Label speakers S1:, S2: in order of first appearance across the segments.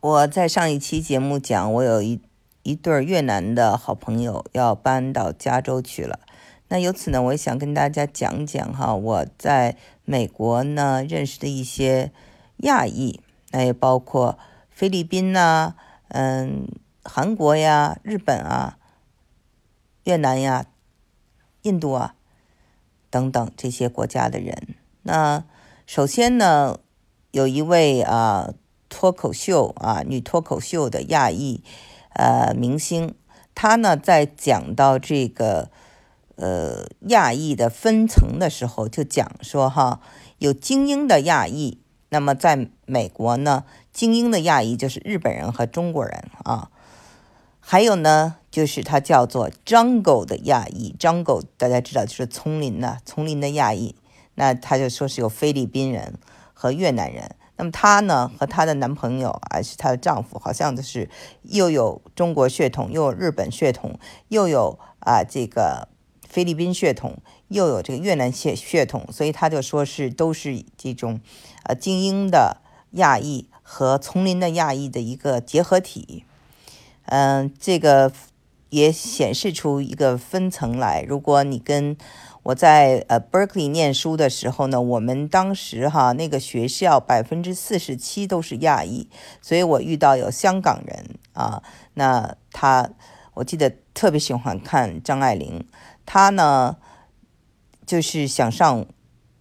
S1: 我在上一期节目讲，我有一一对越南的好朋友要搬到加州去了。那由此呢，我也想跟大家讲讲哈，我在美国呢认识的一些亚裔，那也包括菲律宾呐，嗯，韩国呀、日本啊、越南呀、印度啊等等这些国家的人。那首先呢，有一位啊。脱口秀啊，女脱口秀的亚裔呃明星，她呢在讲到这个呃亚裔的分层的时候，就讲说哈，有精英的亚裔，那么在美国呢，精英的亚裔就是日本人和中国人啊，还有呢就是它叫做 jungle 的亚裔，jungle 大家知道就是丛林的丛林的亚裔，那他就说是有菲律宾人和越南人。那么她呢，和她的男朋友还是她的丈夫，好像就是又有中国血统，又有日本血统，又有啊这个菲律宾血统，又有这个越南血血统，所以她就说是都是这种呃精英的亚裔和丛林的亚裔的一个结合体。嗯，这个也显示出一个分层来。如果你跟我在呃 Berkeley 念书的时候呢，我们当时哈那个学校百分之四十七都是亚裔，所以我遇到有香港人啊，那他我记得特别喜欢看张爱玲，他呢就是想上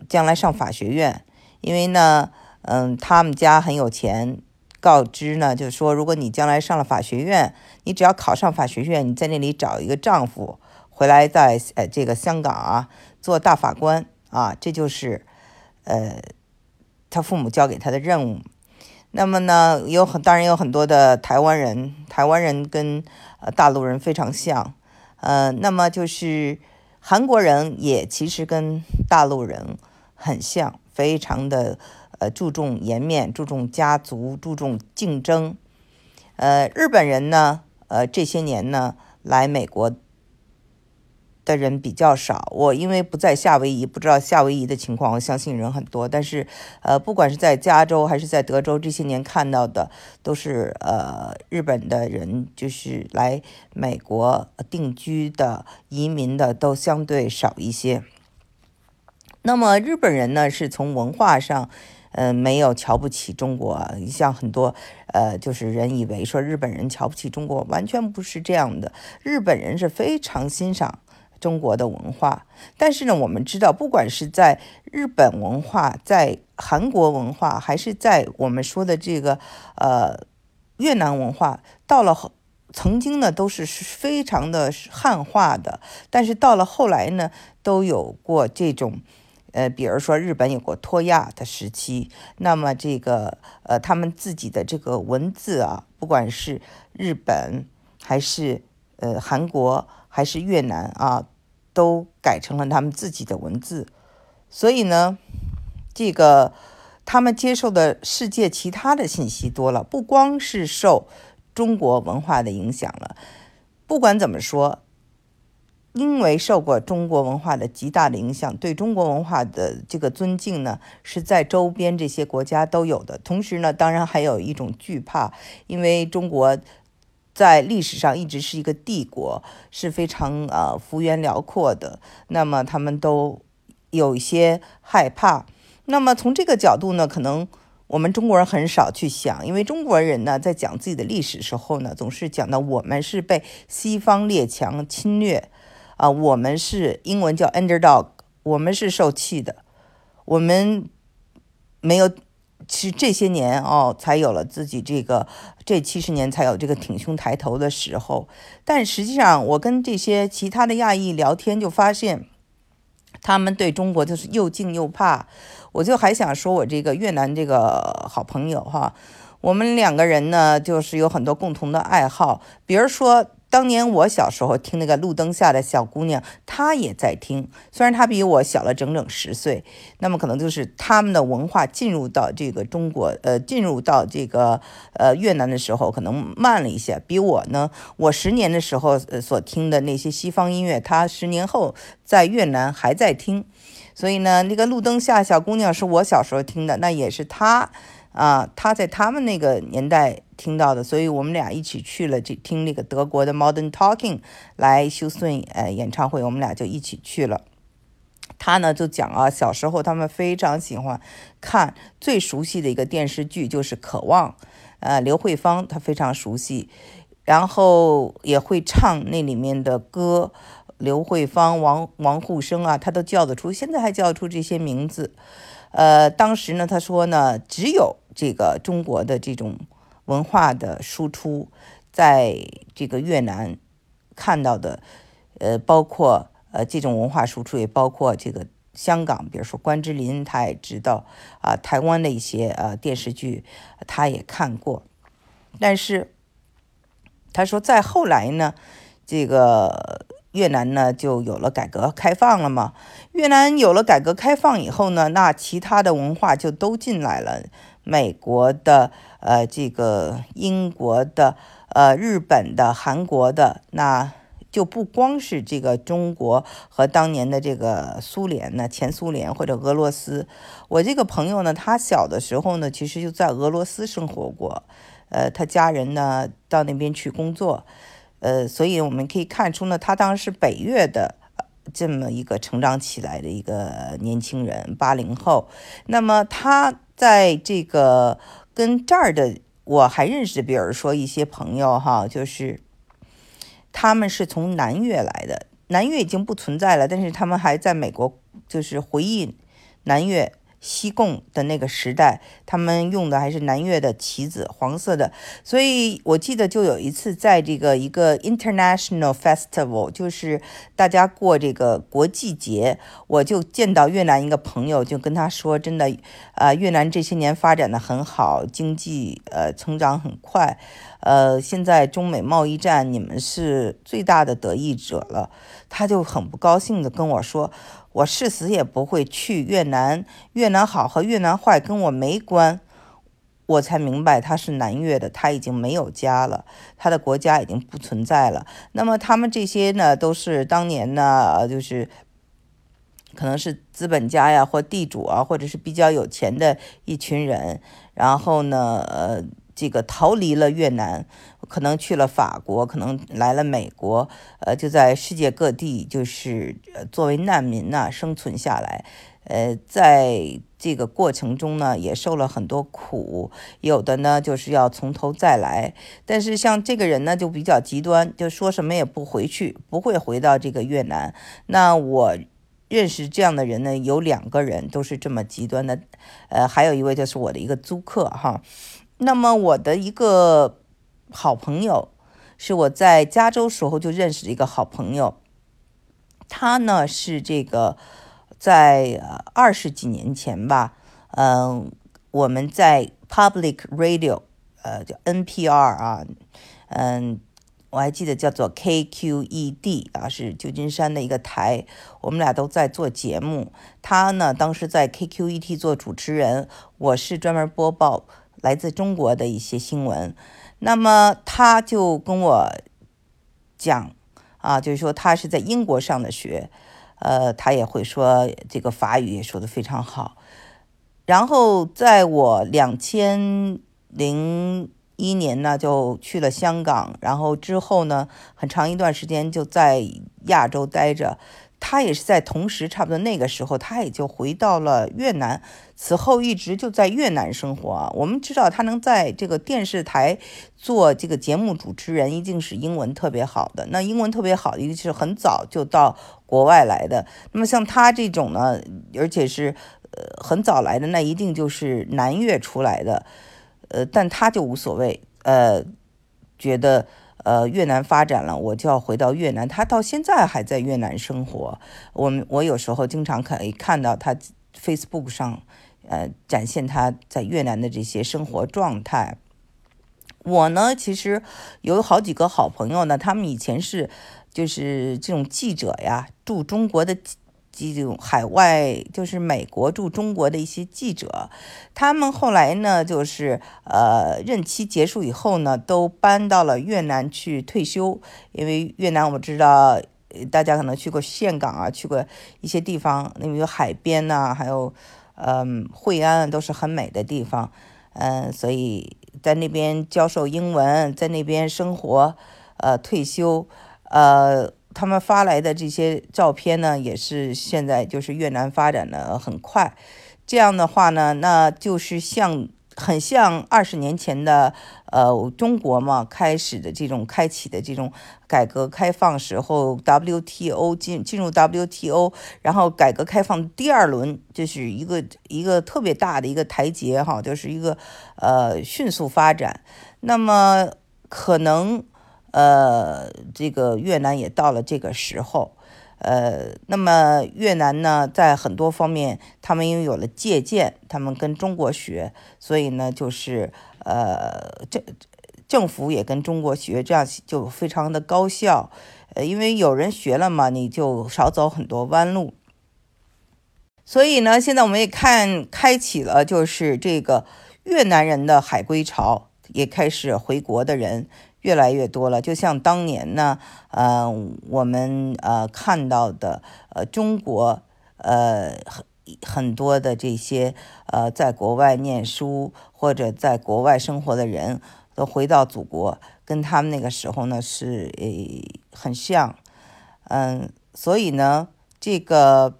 S1: 将来上法学院，因为呢嗯他们家很有钱，告知呢就是说如果你将来上了法学院，你只要考上法学院，你在那里找一个丈夫。回来在呃这个香港啊做大法官啊，这就是呃他父母交给他的任务。那么呢，有很当然有很多的台湾人，台湾人跟呃大陆人非常像，呃，那么就是韩国人也其实跟大陆人很像，非常的呃注重颜面，注重家族，注重竞争。呃，日本人呢，呃这些年呢来美国。的人比较少，我因为不在夏威夷，不知道夏威夷的情况。我相信人很多，但是，呃，不管是在加州还是在德州，这些年看到的都是呃日本的人，就是来美国定居的、移民的都相对少一些。那么日本人呢，是从文化上，嗯，没有瞧不起中国，你像很多呃，就是人以为说日本人瞧不起中国，完全不是这样的。日本人是非常欣赏。中国的文化，但是呢，我们知道，不管是在日本文化、在韩国文化，还是在我们说的这个呃越南文化，到了曾经呢都是非常的汉化的，但是到了后来呢，都有过这种呃，比如说日本有过脱亚的时期，那么这个呃他们自己的这个文字啊，不管是日本还是呃韩国。还是越南啊，都改成了他们自己的文字，所以呢，这个他们接受的世界其他的信息多了，不光是受中国文化的影响了。不管怎么说，因为受过中国文化的极大的影响，对中国文化的这个尊敬呢，是在周边这些国家都有的。同时呢，当然还有一种惧怕，因为中国。在历史上一直是一个帝国，是非常呃幅员辽阔的。那么他们都有一些害怕。那么从这个角度呢，可能我们中国人很少去想，因为中国人呢在讲自己的历史时候呢，总是讲到我们是被西方列强侵略啊，我们是英文叫 underdog，我们是受气的，我们没有。其实这些年哦，才有了自己这个这七十年才有这个挺胸抬头的时候。但实际上，我跟这些其他的亚裔聊天，就发现他们对中国就是又敬又怕。我就还想说，我这个越南这个好朋友哈，我们两个人呢，就是有很多共同的爱好，比如说。当年我小时候听那个路灯下的小姑娘，她也在听。虽然她比我小了整整十岁，那么可能就是他们的文化进入到这个中国，呃，进入到这个呃越南的时候，可能慢了一些。比我呢，我十年的时候所听的那些西方音乐，她十年后在越南还在听。所以呢，那个路灯下小姑娘是我小时候听的，那也是她。啊，他在他们那个年代听到的，所以我们俩一起去了这听那个德国的 Modern Talking 来休斯顿呃演唱会，我们俩就一起去了。他呢就讲啊，小时候他们非常喜欢看最熟悉的一个电视剧就是《渴望》，呃，刘慧芳她非常熟悉，然后也会唱那里面的歌，刘慧芳、王王沪生啊，他都叫得出，现在还叫出这些名字。呃，当时呢，他说呢，只有这个中国的这种文化的输出，在这个越南看到的，呃，包括呃这种文化输出，也包括这个香港，比如说关之琳，他也知道啊，台湾的一些呃电视剧，他也看过，但是他说再后来呢，这个。越南呢就有了改革开放了嘛？越南有了改革开放以后呢，那其他的文化就都进来了，美国的、呃，这个英国的、呃，日本的、韩国的，那就不光是这个中国和当年的这个苏联呢，前苏联或者俄罗斯。我这个朋友呢，他小的时候呢，其实就在俄罗斯生活过，呃，他家人呢到那边去工作。呃，所以我们可以看出呢，他当时北越的这么一个成长起来的一个年轻人，八零后。那么他在这个跟这儿的，我还认识，比如说一些朋友哈，就是他们是从南越来的，南越已经不存在了，但是他们还在美国，就是回忆南越。西贡的那个时代，他们用的还是南越的旗子，黄色的。所以我记得就有一次，在这个一个 international festival，就是大家过这个国际节，我就见到越南一个朋友，就跟他说：“真的，啊，越南这些年发展的很好，经济呃成长很快，呃，现在中美贸易战，你们是最大的得益者了。”他就很不高兴的跟我说。我誓死也不会去越南，越南好和越南坏跟我没关。我才明白他是南越的，他已经没有家了，他的国家已经不存在了。那么他们这些呢，都是当年呢，就是可能是资本家呀，或地主啊，或者是比较有钱的一群人。然后呢，呃。这个逃离了越南，可能去了法国，可能来了美国，呃，就在世界各地，就是作为难民呐生存下来。呃，在这个过程中呢，也受了很多苦，有的呢就是要从头再来。但是像这个人呢，就比较极端，就说什么也不回去，不会回到这个越南。那我认识这样的人呢，有两个人都是这么极端的，呃，还有一位就是我的一个租客哈。那么我的一个好朋友，是我在加州时候就认识的一个好朋友。他呢是这个在二十几年前吧，嗯，我们在 Public Radio，呃，叫 NPR 啊，嗯，我还记得叫做 KQED 啊，是旧金山的一个台。我们俩都在做节目。他呢当时在 KQED 做主持人，我是专门播报。来自中国的一些新闻，那么他就跟我讲啊，就是说他是在英国上的学，呃，他也会说这个法语，也说的非常好。然后在我两千零一年呢，就去了香港，然后之后呢，很长一段时间就在亚洲待着。他也是在同时，差不多那个时候，他也就回到了越南。此后一直就在越南生活。我们知道他能在这个电视台做这个节目主持人，一定是英文特别好的。那英文特别好的，一定是很早就到国外来的。那么像他这种呢，而且是呃很早来的，那一定就是南越出来的。呃，但他就无所谓，呃，觉得。呃，越南发展了，我就要回到越南。他到现在还在越南生活。我们我有时候经常可以看到他 Facebook 上，呃，展现他在越南的这些生活状态。我呢，其实有好几个好朋友呢，他们以前是就是这种记者呀，驻中国的。这种海外就是美国驻中国的一些记者，他们后来呢，就是呃任期结束以后呢，都搬到了越南去退休。因为越南我知道，大家可能去过岘港啊，去过一些地方，那有海边呐，还有嗯惠安都是很美的地方。嗯，所以在那边教授英文，在那边生活，呃，退休，呃，他们发来的这些照片呢，也是现在就是越南发展的很快，这样的话呢，那就是像。很像二十年前的，呃，中国嘛，开始的这种开启的这种改革开放时候，WTO 进进入 WTO，然后改革开放第二轮就是一个一个特别大的一个台阶哈，就是一个呃迅速发展。那么可能呃这个越南也到了这个时候。呃，那么越南呢，在很多方面，他们因为有了借鉴，他们跟中国学，所以呢，就是呃，政政府也跟中国学，这样就非常的高效。呃，因为有人学了嘛，你就少走很多弯路。所以呢，现在我们也看开启了，就是这个越南人的海归潮，也开始回国的人。越来越多了，就像当年呢，呃，我们呃看到的，呃，中国呃很很多的这些呃在国外念书或者在国外生活的人都回到祖国，跟他们那个时候呢是诶很像，嗯，所以呢，这个，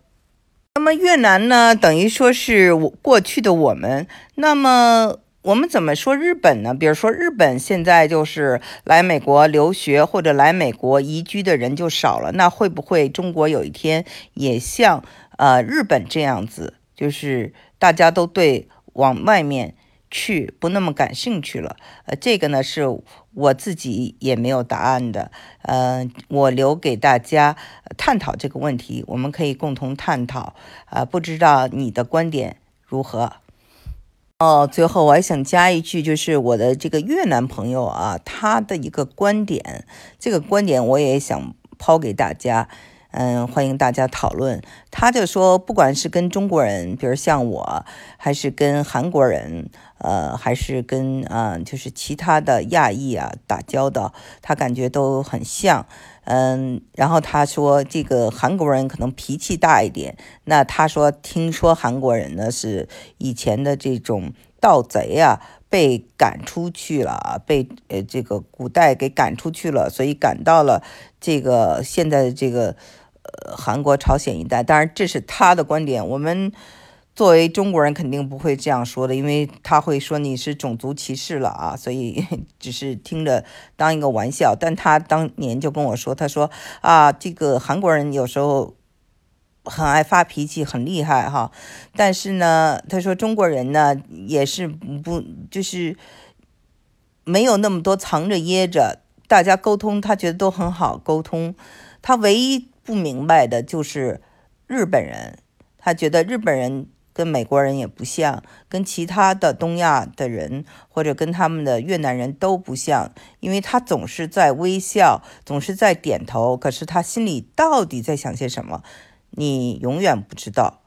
S1: 那么越南呢，等于说是我过去的我们，那么。我们怎么说日本呢？比如说，日本现在就是来美国留学或者来美国移居的人就少了，那会不会中国有一天也像呃日本这样子，就是大家都对往外面去不那么感兴趣了？呃，这个呢是我自己也没有答案的，呃，我留给大家探讨这个问题，我们可以共同探讨。啊，不知道你的观点如何？哦，最后我还想加一句，就是我的这个越南朋友啊，他的一个观点，这个观点我也想抛给大家，嗯，欢迎大家讨论。他就说，不管是跟中国人，比如像我，还是跟韩国人，呃，还是跟啊，就是其他的亚裔啊打交道，他感觉都很像。嗯，然后他说这个韩国人可能脾气大一点。那他说，听说韩国人呢是以前的这种盗贼啊，被赶出去了啊，被呃这个古代给赶出去了，所以赶到了这个现在的这个呃韩国、朝鲜一带。当然，这是他的观点，我们。作为中国人肯定不会这样说的，因为他会说你是种族歧视了啊，所以只是听着当一个玩笑。但他当年就跟我说，他说啊，这个韩国人有时候很爱发脾气，很厉害哈。但是呢，他说中国人呢也是不就是没有那么多藏着掖着，大家沟通他觉得都很好沟通。他唯一不明白的就是日本人，他觉得日本人。跟美国人也不像，跟其他的东亚的人或者跟他们的越南人都不像，因为他总是在微笑，总是在点头，可是他心里到底在想些什么，你永远不知道。